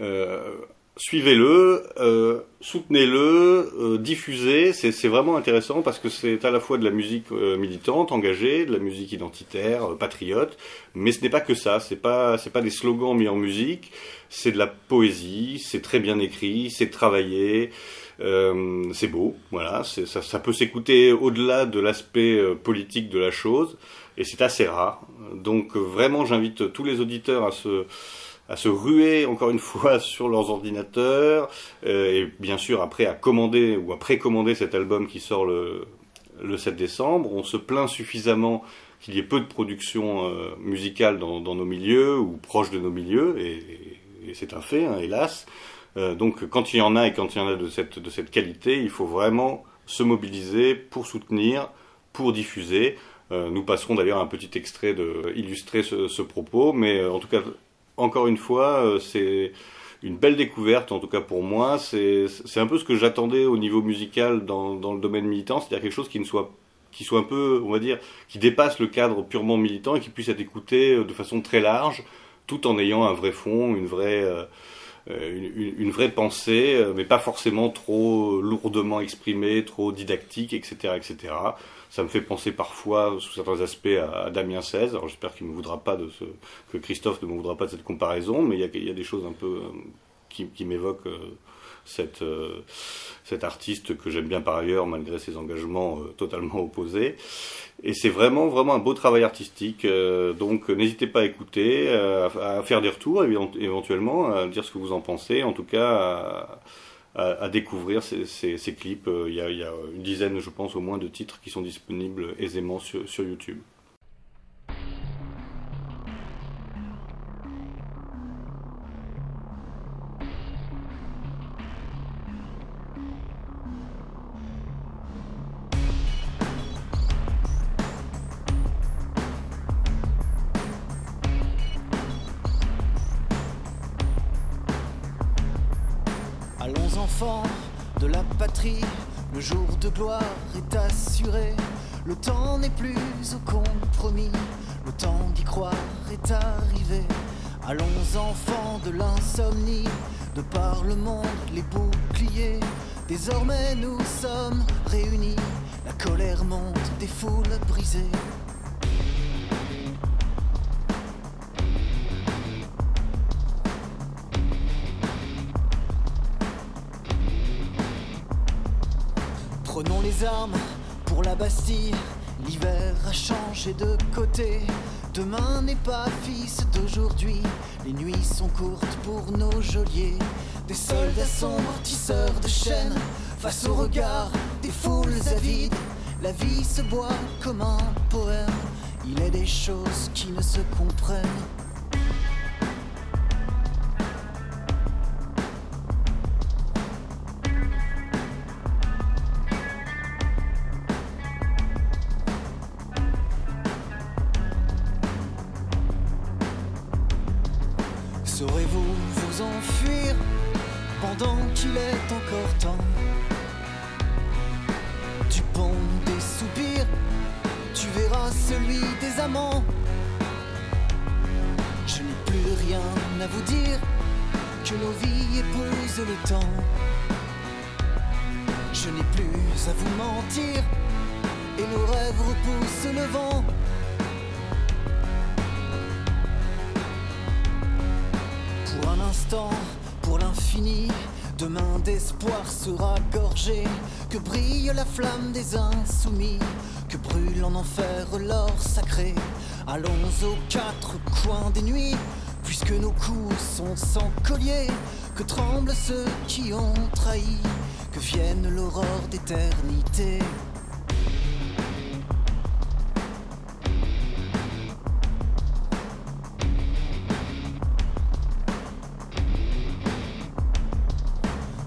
euh, suivez-le, euh, soutenez-le, euh, diffusez. C'est vraiment intéressant parce que c'est à la fois de la musique euh, militante, engagée, de la musique identitaire, euh, patriote, mais ce n'est pas que ça. C'est pas c'est pas des slogans mis en musique. C'est de la poésie. C'est très bien écrit. C'est travaillé. Euh, c'est beau. Voilà. Ça, ça peut s'écouter au-delà de l'aspect politique de la chose, et c'est assez rare. Donc vraiment, j'invite tous les auditeurs à se à se ruer encore une fois sur leurs ordinateurs euh, et bien sûr après à commander ou à précommander cet album qui sort le, le 7 décembre. On se plaint suffisamment qu'il y ait peu de production euh, musicale dans, nos milieux ou proche de nos milieux et, c'est un fait, hein, hélas. Euh, donc quand il y en a et quand il y en a de cette, de cette qualité, il faut vraiment se mobiliser pour soutenir, pour diffuser. Nous passerons d'ailleurs un petit extrait de illustrer ce, propos, mais en tout cas encore une fois, euh, c'est une belle découverte, en tout cas pour moi. C'est un peu ce que j'attendais au niveau musical dans, le domaine militant, c'est-à-dire quelque chose qui ne soit qui soit un peu, on va dire, qui dépasse le cadre purement militant et qui puisse être écouté euh, de façon très large, tout en ayant un vrai fond, une vraie, euh, une, vraie pensée, mais pas forcément trop lourdement exprimée, trop didactique, etc., etc. Ça me fait penser parfois, sous certains aspects, à, Damien 16. Alors j'espère qu'il ne voudra pas de ce, que Christophe ne me voudra pas de cette comparaison, mais il y a, des choses un peu euh, qui, m'évoquent euh, euh, cet artiste que j'aime bien par ailleurs, malgré ses engagements totalement opposés. Et c'est vraiment, vraiment un beau travail artistique. donc n'hésitez pas à écouter, à, faire des retours évent- éventuellement, à dire ce que vous en pensez. En tout cas, à- découvrir ces, clips. Euh, Il y, a, une dizaine, je pense, au moins de titres qui sont disponibles aisément sur YouTube. Enfants de la patrie, le jour de gloire est assuré. Le temps n'est plus au compromis, le temps d'y croire est arrivé. Allons enfants de l'insomnie, de par le monde les boucliers. Désormais nous sommes réunis, la colère monte des foules brisées. L'hiver a changé de côté. Demain n'est pas fils d'aujourd'hui. Les nuits sont courtes pour nos geôliers. Des soldats sombres, tisseurs de chaînes. Face au regard des foules avides. La vie se boit comme un poème. Il est des choses qui ne se comprennent. À vous dire, que nos vies épousent le temps. Je n'ai plus à vous mentir, et nos rêves repoussent le vent. Pour un instant, pour l'infini, demain d'espoir sera gorgé. Que brille la flamme des insoumis, que brûle en enfer l'or sacré. Allons aux quatre coins des nuits, puisque nos coups sont sans collier. Que tremblent ceux qui ont trahi, que vienne l'aurore d'éternité.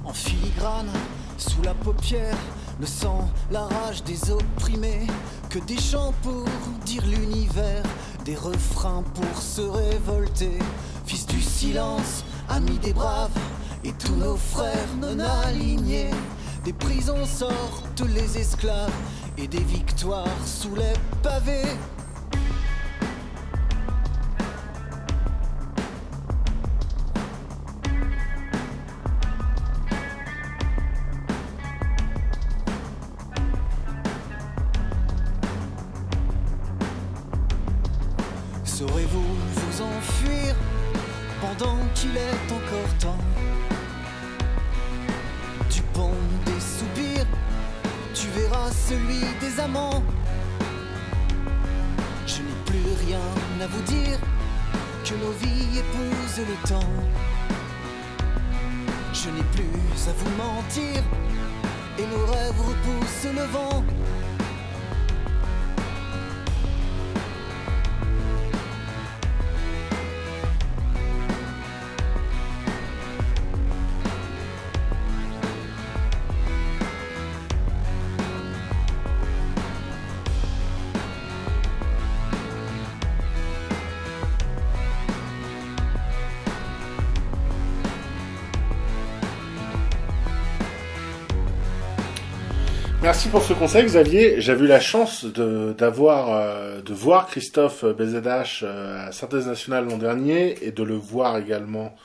En filigrane, sous la paupière, le sang, la rage des opprimés. Que des chants pour dire l'univers, des refrains pour se révolter. Fils du silence, amis des braves, et tous nos frères non alignés. Des prisons sortent les esclaves, et des victoires sous les pavés. Tu verras celui des amants. Je n'ai plus rien à vous dire, que nos vies épousent le temps. Je n'ai plus à vous mentir, et nos rêves repoussent le vent. Merci pour ce conseil, Xavier. J'avais eu la chance de, d'avoir, euh, de voir Christophe BZH euh, à Synthèse Nationale l'an dernier et de le voir également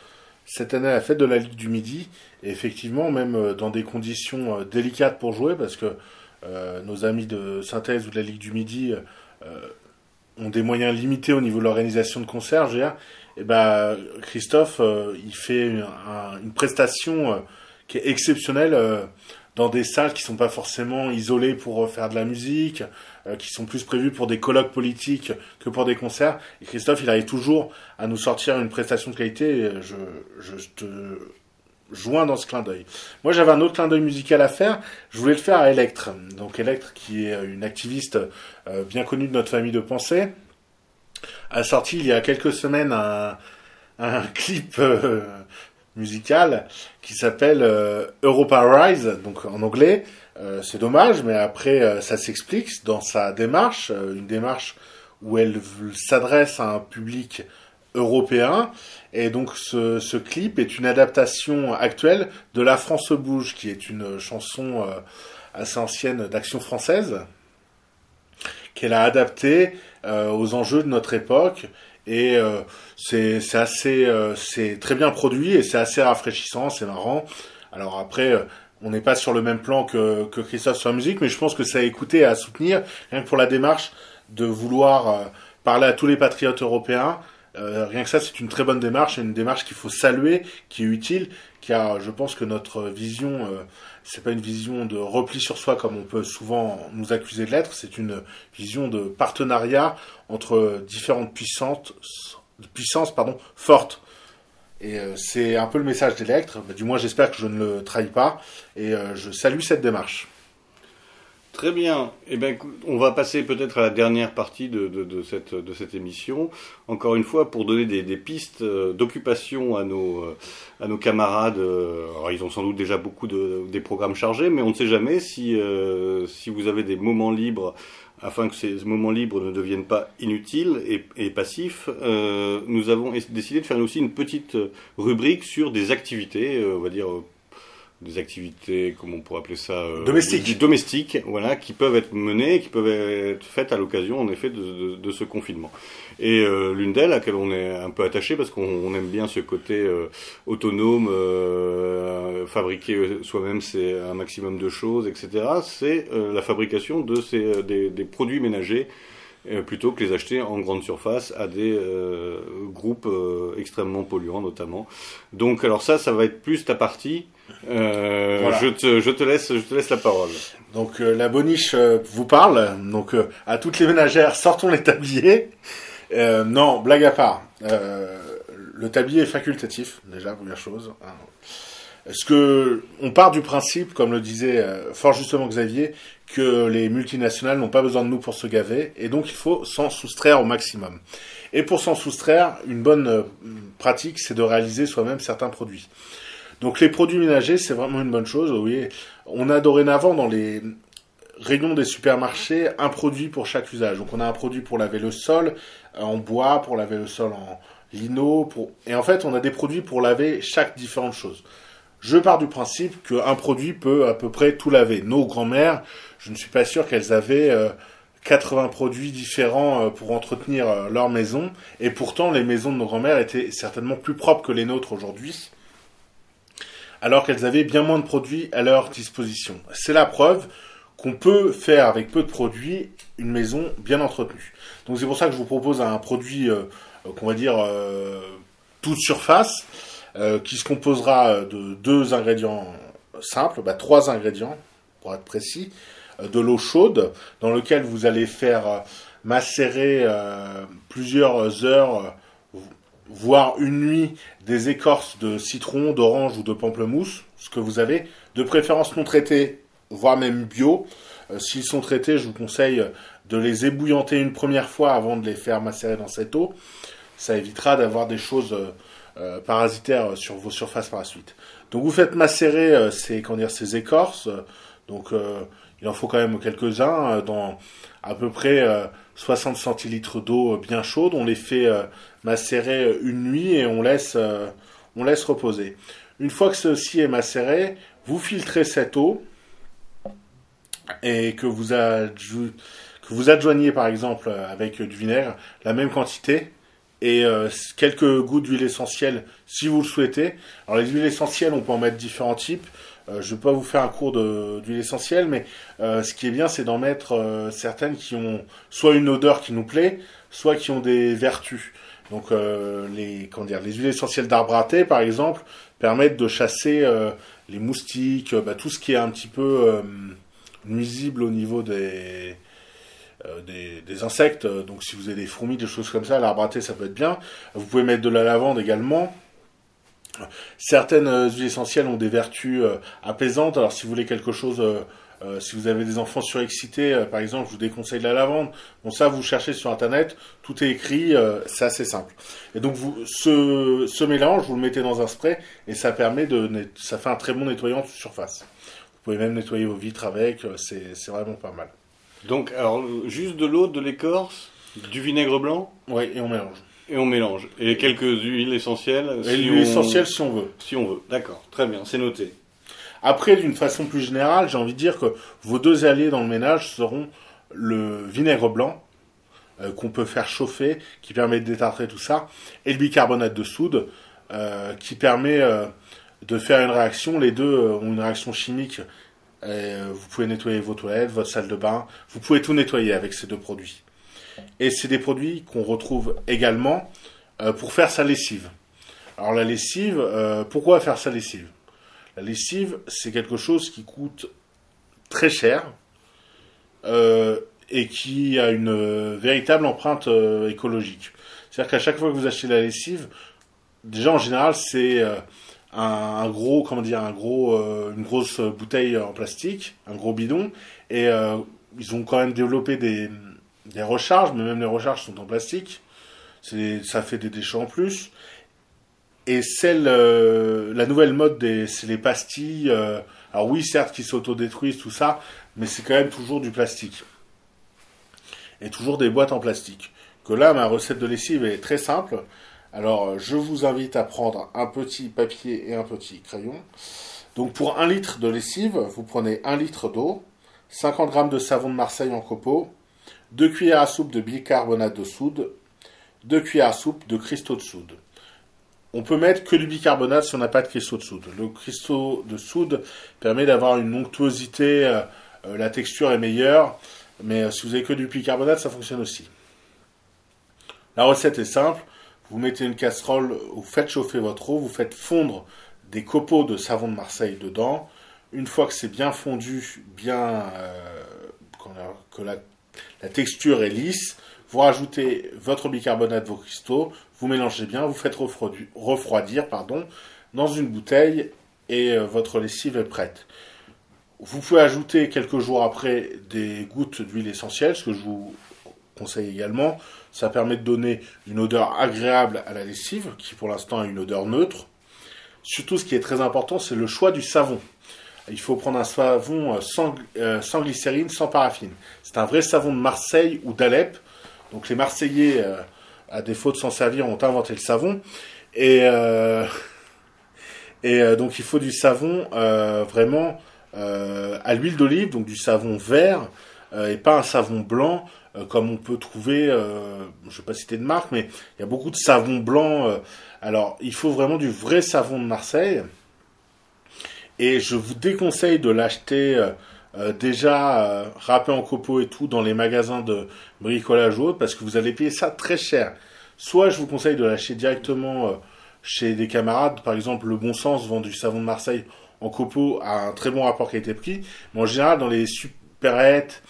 cette année à la fête de la Ligue du Midi. Et effectivement, même euh, dans des conditions délicates pour jouer, parce que nos amis de Synthèse ou de la Ligue du Midi ont des moyens limités au niveau de l'organisation de concerts, dire. Et ben, Christophe, il fait une, un- une prestation qui est exceptionnelle. Dans des salles qui sont pas forcément isolées pour euh, faire de la musique, euh, qui sont plus prévues pour des colloques politiques que pour des concerts. Et Christophe, il arrive toujours à nous sortir une prestation de qualité. euh, Je, te joins dans ce clin d'œil. Moi, j'avais un autre clin d'œil musical à faire. Je voulais le faire à Electre. Donc Electre, qui est une activiste bien connue de notre famille de pensée, a sorti il y a quelques semaines un, clip musical qui s'appelle euh, Europa Rise, donc en anglais. Euh, c'est dommage, mais après euh, ça s'explique dans sa démarche, une démarche où elle s'adresse à un public européen. Et donc ce, ce, clip est une adaptation actuelle de La France bouge, qui est une chanson assez ancienne d'action française, qu'elle a adaptée aux enjeux de notre époque. Et euh, c'est assez, euh, c'est très bien produit et c'est assez rafraîchissant, c'est marrant. Alors après, on n'est pas sur le même plan que, Christophe sur la musique, mais je pense que ça a écouté à soutenir, rien que pour la démarche de vouloir parler à tous les patriotes européens. rien que ça, c'est une très bonne démarche, une démarche qu'il faut saluer, qui est utile, car je pense que notre vision c'est pas une vision de repli sur soi comme on peut souvent nous accuser de l'être, c'est une vision de partenariat entre différentes puissances, puissances pardon, fortes. Et euh, c'est un peu le message d'Electre, bah, du moins j'espère que je ne le trahis pas, et euh, je salue cette démarche. Très bien. Eh ben, on va passer peut-être à la dernière partie de, cette, émission. Encore une fois, pour donner des, pistes euh, d'occupation à nos, euh, camarades. Euh, ils ont sans doute déjà beaucoup de, des programmes chargés, mais on ne sait jamais si, vous avez des moments libres afin que ces moments libres ne deviennent pas inutiles et, et passifs, nous avons décidé de faire aussi une petite rubrique sur des activités, on va dire des activités, comment on pourrait appeler ça euh, Domestiques. Domestiques, voilà, qui peuvent être menées, qui peuvent être faites à l'occasion, en effet, de, de, ce confinement. Et euh, l'une d'elles, à laquelle on est un peu attaché, parce qu'on aime bien ce côté euh, autonome, fabriquer soi-même c'est un maximum de choses, etc., c'est la fabrication de ces, des, des produits ménagers plutôt que les acheter en grande surface à des groupes extrêmement polluants notamment. Donc alors ça, ça va être plus ta partie. Euh, je, te, je, te, laisse, je te laisse la parole. Donc euh, la boniche euh, vous parle. Donc à toutes les ménagères, sortons les tabliers. non, blague à part. le tablier est facultatif, déjà, première chose. Hein. Est-ce que on part du principe, comme le disait fort justement Xavier, que les multinationales n'ont pas besoin de nous pour se gaver, et donc il faut s'en soustraire au maximum. Et pour s'en soustraire, une bonne pratique, c'est de réaliser soi-même certains produits. Donc les produits ménagers, c'est vraiment une bonne chose. Oui, on a dorénavant dans les rayons des supermarchés un produit pour chaque usage. Donc on a un produit pour laver le sol en bois, pour laver le sol en lino, pour... et en fait on a des produits pour laver chaque différente chose. Je pars du principe qu'un produit peut à peu près tout laver. Nos grands-mères, je ne suis pas sûr qu'elles avaient 80 euh, produits différents euh, pour entretenir euh, leur maison, et pourtant les maisons de nos grands-mères étaient certainement plus propres que les nôtres aujourd'hui alors qu'elles avaient bien moins de produits à leur disposition. C'est la preuve qu'on peut faire avec peu de produits une maison bien entretenue. Donc c'est pour ça que je vous propose un produit euh, qu'on va dire euh, toute surface, euh, qui se composera de deux ingrédients simples, bah, trois ingrédients pour être précis, de l'eau chaude dans lequel vous allez faire macérer plusieurs heures voire une nuit des écorces de citron, d'orange ou de pamplemousse, ce que vous avez, de préférence non traitées, voire même bio. Euh, s'ils sont traités, je vous conseille de les ébouillanter une première fois avant de les faire macérer dans cette eau. Ça évitera d'avoir des choses euh, euh, parasitaires sur vos surfaces par la suite. Donc vous faites macérer ces, dire, ces écorces. donc il en faut quand même quelques-uns dans à peu près 60 centilitres d'eau bien chaude. On les fait macérer une nuit et on laisse, euh, reposer. Une fois que ceci est macéré, vous filtrez cette eau et que vous, que adjoignez par exemple avec du vinaigre la même quantité et euh, quelques gouttes d'huile essentielle si vous le souhaitez. Alors les huiles essentielles, on peut en mettre différents types. Euh, je ne vais pas vous faire un cours d'huile essentielle, mais ce qui est bien, c'est d'en mettre certaines qui ont soit une odeur qui nous plaît, soit qui ont des vertus. Donc euh, les, comment dire, les huiles essentielles d'arbre à thé, par exemple, permettent de chasser euh, les moustiques, bah, tout ce qui est un petit peu euh, nuisible au niveau des, des, des, insectes. Donc si vous avez des fourmis, des choses comme ça, l'arbre à thé, ça peut être bien. Vous pouvez mettre de la lavande également. Certaines huiles essentielles ont des vertus apaisantes. Alors si vous voulez quelque chose euh, si vous avez des enfants surexcités, euh, par exemple, je vous déconseille la lavande. Bon, ça, vous cherchez sur Internet, tout est écrit, euh, c'est assez simple. Et donc, vous, ce, ce, mélange, vous le mettez dans un spray et ça permet de, ça fait un très bon nettoyant de surface. Vous pouvez même nettoyer vos vitres avec, c'est vraiment pas mal. Donc, alors, juste de l'eau, de l'écorce, du vinaigre blanc? Oui, et on mélange. Et on mélange. Et quelques huiles essentielles. Et si l'huile on- essentielle si on veut. Si on veut. D'accord. Très bien. C'est noté. Après, d'une façon plus générale, j'ai envie de dire que vos deux alliés dans le ménage seront le vinaigre blanc, euh, qu'on peut faire chauffer, qui permet de détartrer tout ça, et le bicarbonate de soude, euh, qui permet euh, de faire une réaction. Les deux ont une réaction chimique. Vous pouvez nettoyer vos toilettes, votre salle de bain. Vous pouvez tout nettoyer avec ces deux produits. Et c'est des produits qu'on retrouve également euh, pour faire sa lessive. Alors la lessive, euh, pourquoi faire sa lessive? La lessive, c'est quelque chose qui coûte très cher euh, et qui a une véritable empreinte écologique. C'est-à-dire qu'à chaque fois que vous achetez la lessive, déjà en général c'est un, gros, comment dire, un gros, une grosse bouteille en plastique, un gros bidon, et ils ont quand même développé des, des recharges, mais même les recharges sont en plastique. Ça fait des déchets en plus. Et celle, euh, la nouvelle mode, c'est les pastilles. euh, alors oui, certes, qui s'autodétruisent, tout ça, mais c'est quand même toujours du plastique. Et toujours des boîtes en plastique. Que là, ma recette de lessive est très simple. Alors, je vous invite à prendre un petit papier et un petit crayon. Donc, pour un litre de lessive, vous prenez un litre d'eau, 50 g de savon de Marseille en copeaux, 2 cuillères à soupe de bicarbonate de soude, 2 cuillères à soupe de cristaux de soude. On peut mettre que du bicarbonate si on n'a pas de cristaux de soude. Le cristaux de soude permet d'avoir une onctuosité, euh, euh, la texture est meilleure, mais euh, si vous avez que du bicarbonate, ça fonctionne aussi. La recette est simple. Vous mettez une casserole, vous faites chauffer votre eau, vous faites fondre des copeaux de savon de Marseille dedans. Une fois que c'est bien fondu, bien que la, la texture est lisse, vous rajoutez votre bicarbonate, vos cristaux, vous mélangez bien, vous faites refroidir, pardon, dans une bouteille et euh, votre lessive est prête. Vous pouvez ajouter quelques jours après des gouttes d'huile essentielle, ce que je vous conseille également. Ça permet de donner une odeur agréable à la lessive, qui pour l'instant a une odeur neutre. Surtout, ce qui est très important, c'est le choix du savon. Il faut prendre un savon euh, sans, euh, sans glycérine, sans paraffine. C'est un vrai savon de Marseille ou d'Alep. Donc les Marseillais, euh, à défaut de s'en servir, ont inventé le savon. Et, donc il faut du savon vraiment à l'huile d'olive, donc du savon vert, et pas un savon blanc comme on peut trouver, je ne vais pas citer de marque, mais il y a beaucoup de savons blancs. alors il faut vraiment du vrai savon de Marseille. Et je vous déconseille de l'acheter euh, euh, déjà euh, râpé en copeaux et tout dans les magasins de bricolage ou autre, parce que vous allez payer ça très cher. Soit je vous conseille de l'acheter directement chez des camarades, par exemple le Bon Sens vend du savon de Marseille en copeaux à un très bon rapport qualité-prix, mais en général dans les supérettes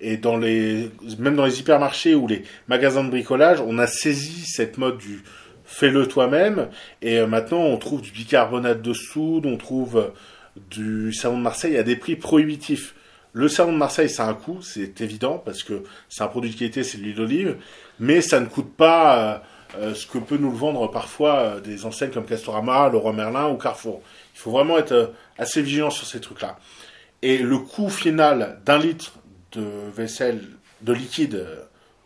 et dans les même dans les hypermarchés ou les magasins de bricolage, on a saisi cette mode du fais-le toi-même et euh, maintenant on trouve du bicarbonate de soude, on trouve euh, du savon de Marseille à des prix prohibitifs. Le savon de Marseille, ça a un coût, c'est évident, parce que c'est un produit de qualité, c'est de l'huile d'olive, mais ça ne coûte pas euh, ce que peut nous le vendre parfois des enseignes comme Castorama, Leroy Merlin ou Carrefour. Il faut vraiment être assez vigilant sur ces trucs-là. Et le coût final d'un litre de vaisselle, de liquide,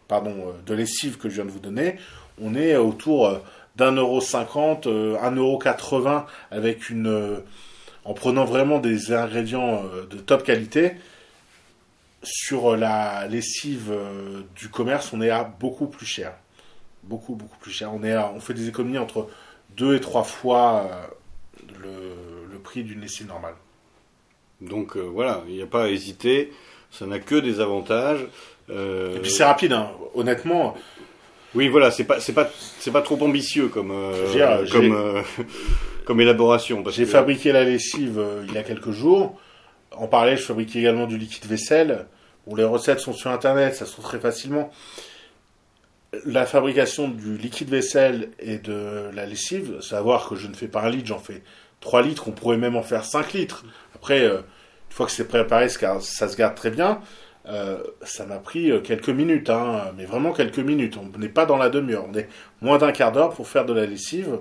pardon, de lessive que je viens de vous donner, on est autour euh, d'un euro cinquante, euh, un euro quatre-vingts avec une, euh, en prenant vraiment des ingrédients de top qualité. Sur la lessive du commerce, on est à beaucoup plus cher. Beaucoup, beaucoup plus cher. On, est à- on fait des économies entre deux et trois fois le, le prix d'une lessive normale. Donc euh, voilà, il n'y a pas à hésiter. Ça n'a que des avantages. Euh, Et puis c'est rapide, hein. honnêtement. Oui, voilà, c'est pas, c'est pas, c'est pas trop ambitieux comme, euh, dire, j'ai- comme, euh, comme élaboration. parce J'ai que- fabriqué la lessive euh, il y a quelques jours. En parallèle, je fabrique également du liquide vaisselle, où les recettes sont sur Internet, ça se trouve très facilement. La fabrication du liquide vaisselle et de la lessive, savoir que je ne fais pas un litre, j'en fais 3 litres, on pourrait même en faire 5 litres. Après, une fois que c'est préparé, ça se garde très bien. Euh, ça m'a pris euh, quelques minutes, hein, mais vraiment quelques minutes. On n'est pas dans la demi-heure, on est moins d'un quart d'heure pour faire de la lessive.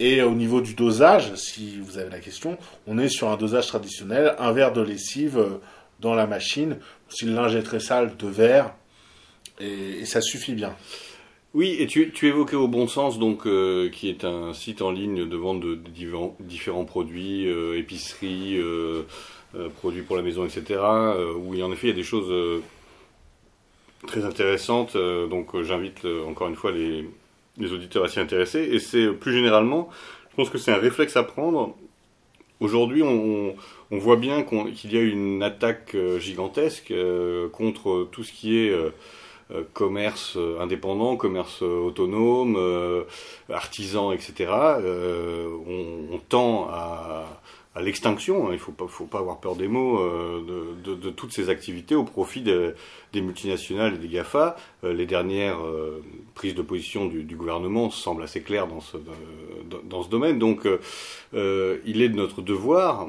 Et au niveau du dosage, si vous avez la question, on est sur un dosage traditionnel, un verre de lessive euh, dans la machine. Si le linge est très sale, deux verres, et, ça suffit bien. Oui, et tu, évoquais au bon sens, donc, euh, qui est un site en ligne de vente de, différents, différents, produits, euh, épiceries, produits pour la maison, etc. où en effet il y a des choses très intéressantes. donc j'invite encore une fois les, auditeurs à s'y intéresser. Et c'est plus généralement, je pense que c'est un réflexe à prendre. Aujourd'hui, on, voit bien qu'il y a une attaque gigantesque contre tout ce qui est euh, commerce euh, indépendant, commerce euh, autonome, artisan, etc. On, tend à, à l'extinction, hein, il ne faut pas, faut pas avoir peur des mots, de, de, de, toutes ces activités au profit des multinationales et des GAFA. les dernières prises de position du, du, gouvernement semblent assez claires dans ce, dans ce domaine. Donc il est de notre devoir,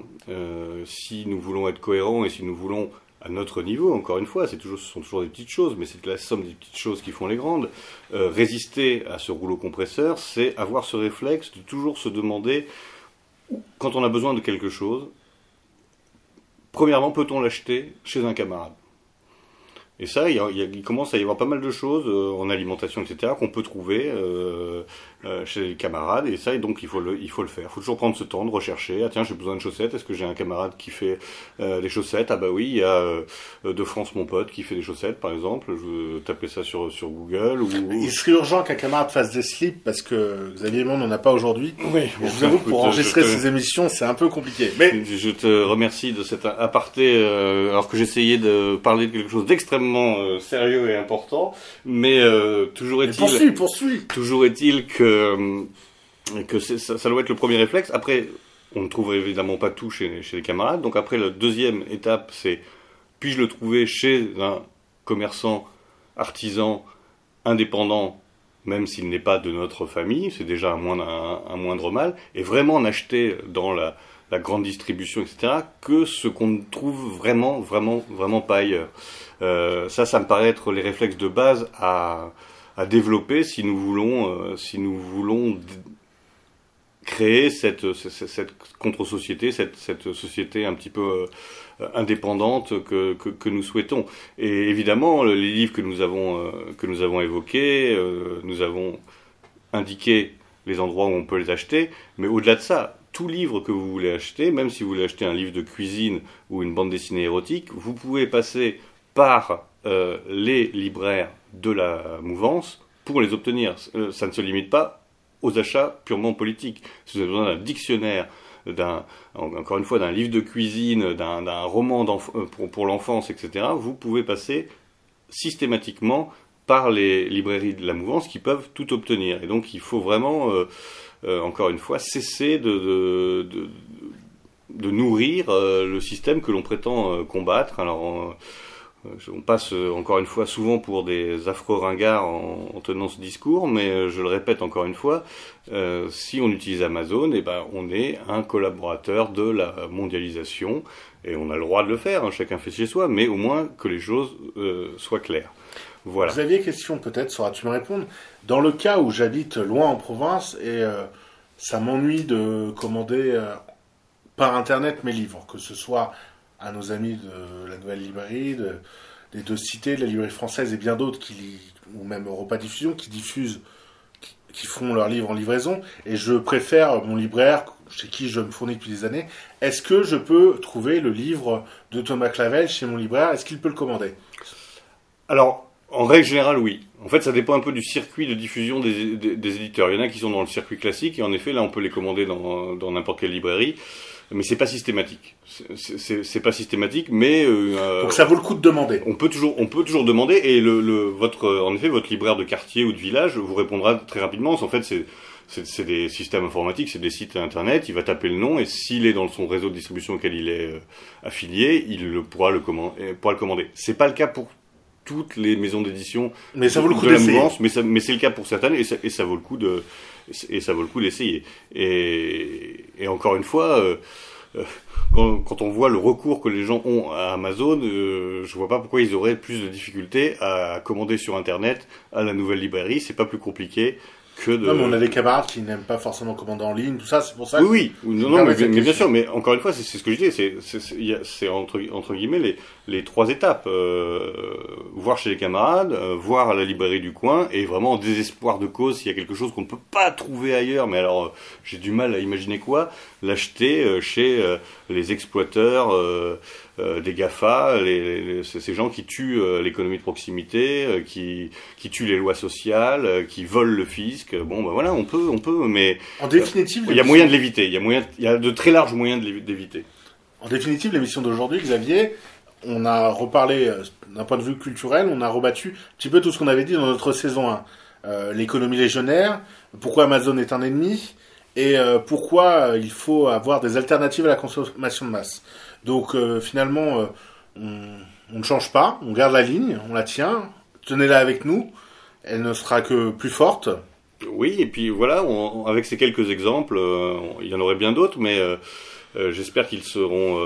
si nous voulons être cohérents et si nous voulons à notre niveau, encore une fois, toujours, ce sont toujours des petites choses, mais c'est la somme des petites choses qui font les grandes. Euh, résister à ce rouleau compresseur, c'est avoir ce réflexe de toujours se demander, quand on a besoin de quelque chose, premièrement, peut-on l'acheter chez un camarade? Et ça, il, commence à y avoir pas mal de choses euh, en alimentation, etc., qu'on peut trouver euh, euh, chez les camarades. Et ça, et donc, il faut le, il faut le faire. Il faut toujours prendre ce temps de rechercher. Ah tiens, j'ai besoin de chaussettes. Est-ce que j'ai un camarade qui fait des chaussettes? Ah bah oui, il y a de France mon pote qui fait des chaussettes, par exemple. Je vais taper ça sur sur Google. Ou... Il serait urgent qu'un camarade fasse des slips parce que Xavier Monde n'en a pas aujourd'hui. Oui. je vous avoue, pour enregistrer ces émissions, c'est un peu compliqué. Mais je te remercie de cet aparté, alors que j'essayais de parler de quelque chose d'extrêmement euh, sérieux et important, mais euh, toujours est-il toujours est-il que euh, que ça, ça, doit être le premier réflexe. Après, on ne trouve évidemment pas tout chez, chez les camarades. Donc après, la deuxième étape, c'est puis-je le trouver chez un commerçant, artisan, indépendant, même s'il n'est pas de notre famille, c'est déjà un moindre, un moindre mal, et vraiment en acheter dans la, la grande distribution, etc., que ce qu'on ne trouve vraiment, vraiment, vraiment pas ailleurs. Euh, ça, ça me paraît être les réflexes de base à, développer si nous voulons, euh, créer cette, contre-société, cette, société un petit peu euh, indépendante que, nous souhaitons. Et évidemment, les livres que nous avons évoqués, nous avons indiqué les endroits où on peut les acheter, mais au-delà de ça, tout livre que vous voulez acheter, même si vous voulez acheter un livre de cuisine ou une bande dessinée érotique, vous pouvez passer par euh, les libraires de la mouvance pour les obtenir. Euh, ça ne se limite pas aux achats purement politiques. Si vous avez besoin d'un dictionnaire, d'un, encore une fois, d'un livre de cuisine, d'un, roman euh, pour, pour l'enfance, etc., vous pouvez passer systématiquement par les librairies de la mouvance qui peuvent tout obtenir. Et donc il faut vraiment encore une fois, cesser de, nourrir le système que l'on prétend combattre. Alors, on passe encore une fois souvent pour des affreux ringards en, tenant ce discours, mais je le répète encore une fois, si on utilise Amazon, eh ben, on est un collaborateur de la mondialisation, et on a le droit de le faire, hein, chacun fait chez soi, mais au moins que les choses soient claires. Voilà. Aviez question peut-être, sauras-tu me répondre Dans le cas où j'habite loin en province et euh, ça m'ennuie de commander euh, par internet mes livres, que ce soit à nos amis de la Nouvelle Librairie, des deux cités, de la Librairie française et bien d'autres, qui, ou même Europa Diffusion, qui diffusent, qui, font leurs livres en livraison, et je préfère mon libraire chez qui je me fournis depuis des années. Est-ce que je peux trouver le livre de Thomas Clavel chez mon libraire? Est-ce qu'il peut le commander? Alors, en règle générale, oui. En fait, ça dépend un peu du circuit de diffusion des, des, éditeurs. Il y en a qui sont dans le circuit classique, et en effet, là, on peut les commander dans n'importe quelle librairie, mais c'est pas systématique. C'est pas systématique, mais euh, donc ça vaut le coup de demander. On peut toujours, on peut toujours demander, et le, le votre, en effet, votre libraire de quartier ou de village vous répondra très rapidement. En fait, c'est c'est des systèmes informatiques, c'est des sites internet, il va taper le nom et s'il est dans son réseau de distribution auquel il est euh, affilié, il le, pourra, le commander, pourra le commander. C'est pas le cas pour toutes les maisons d'édition mais ça vaut le coup de la mouvance, mais, mais c'est le cas pour certaines et ça, et ça vaut le coup de et ça vaut le coup d'essayer. Et, et, encore une fois, euh, euh, quand, quand, on voit le recours que les gens ont à Amazon, euh, je vois pas pourquoi ils auraient plus de difficultés à commander sur Internet à la nouvelle librairie. C'est pas plus compliqué que de. Non, mais on a des camarades qui n'aiment pas forcément commander en ligne, tout ça, c'est pour ça. Oui, oui, non, non, mais, bien sûr, mais encore une fois, c'est ce que je disais, c'est- entre, entre guillemets les, les trois étapes. Euh, voir chez les camarades, euh, voir à la librairie du coin, et vraiment en désespoir de cause, s'il y a quelque chose qu'on ne peut pas trouver ailleurs, mais alors euh, j'ai du mal à imaginer quoi, l'acheter euh, chez les exploiteurs euh, des GAFA, les, les- ces gens qui tuent euh, l'économie de proximité, euh, qui, qui tuent les lois sociales, qui volent le fisc. Bon, ben voilà, on peut, on peut, mais En définitive, il y a moyen de l'éviter. Il y a moyen, il y a de très larges moyens d'éviter. En définitive, l'émission d'aujourd'hui, Xavier, on a reparlé d'un point de vue culturel, on a rebattu un petit peu tout ce qu'on avait dit dans notre saison 1. Euh, L'économie légionnaire, pourquoi Amazon est un ennemi, et euh, pourquoi il faut avoir des alternatives à la consommation de masse. Donc euh, finalement, euh, on, ne change pas, on garde la ligne, on la tient, tenez-la avec nous, elle ne sera que plus forte. Oui, et puis voilà, avec ces quelques exemples, euh, il y en aurait bien d'autres, mais j'espère qu'ils seront,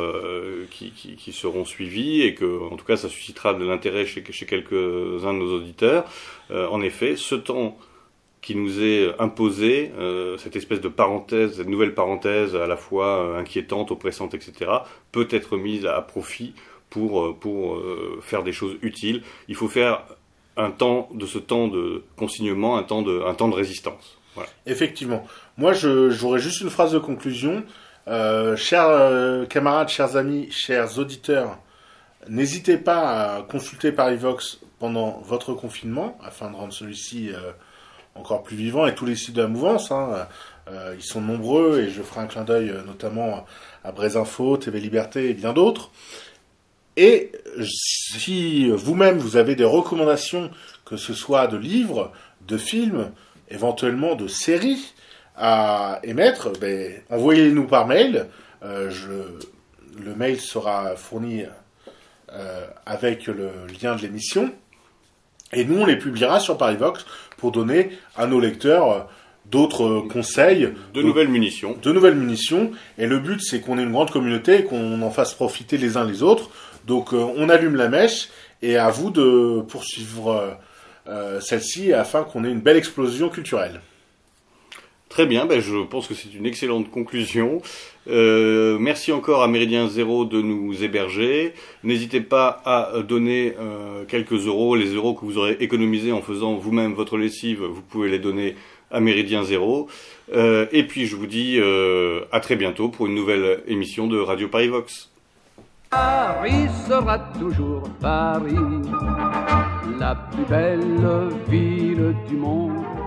seront suivis et que, en tout cas, ça suscitera de l'intérêt chez, quelques-uns de nos auditeurs. En effet, ce temps qui nous est imposé, euh, cette espèce de parenthèse, cette nouvelle parenthèse à la fois euh, inquiétante, oppressante, etc., peut être mise à profit pour, euh, pour euh, faire des choses utiles. Il faut faire un temps de ce temps de consignement, un temps de, un temps de résistance. Voilà. Effectivement. Moi, j'aurais juste une phrase de conclusion. Euh, chers euh, camarades, chers amis, chers auditeurs, n'hésitez pas à consulter Parivox pendant votre confinement afin de rendre celui-ci euh, encore plus vivant et tous les sites de la mouvance. hein. Euh, ils sont nombreux et je ferai un clin d'œil euh, notamment à Brésinfo, TV Liberté et bien d'autres. Et si vous-même vous avez des recommandations, que ce soit de livres, de films, éventuellement de séries à émettre, ben, envoyez-les-nous par mail. Euh, le mail sera fourni avec le lien de l'émission. Et nous, on les publiera sur Parivox pour donner à nos lecteurs euh, d'autres conseils, De nouvelles munitions. de nouvelles munitions. Et le but, c'est qu'on ait une grande communauté et qu'on en fasse profiter les uns les autres. Donc, euh, on allume la mèche et à vous de poursuivre euh, euh, celle-ci afin qu'on ait une belle explosion culturelle. Très bien, ben je pense que c'est une excellente conclusion. Euh, merci encore à Méridien Zéro de nous héberger. N'hésitez pas à donner euh, quelques euros. Les euros que vous aurez économisés en faisant vous-même votre lessive, vous pouvez les donner à Méridien Zéro. Euh, et puis je vous dis à très bientôt pour une nouvelle émission de Radio Paris Vox. Paris sera toujours Paris, la plus belle ville du monde.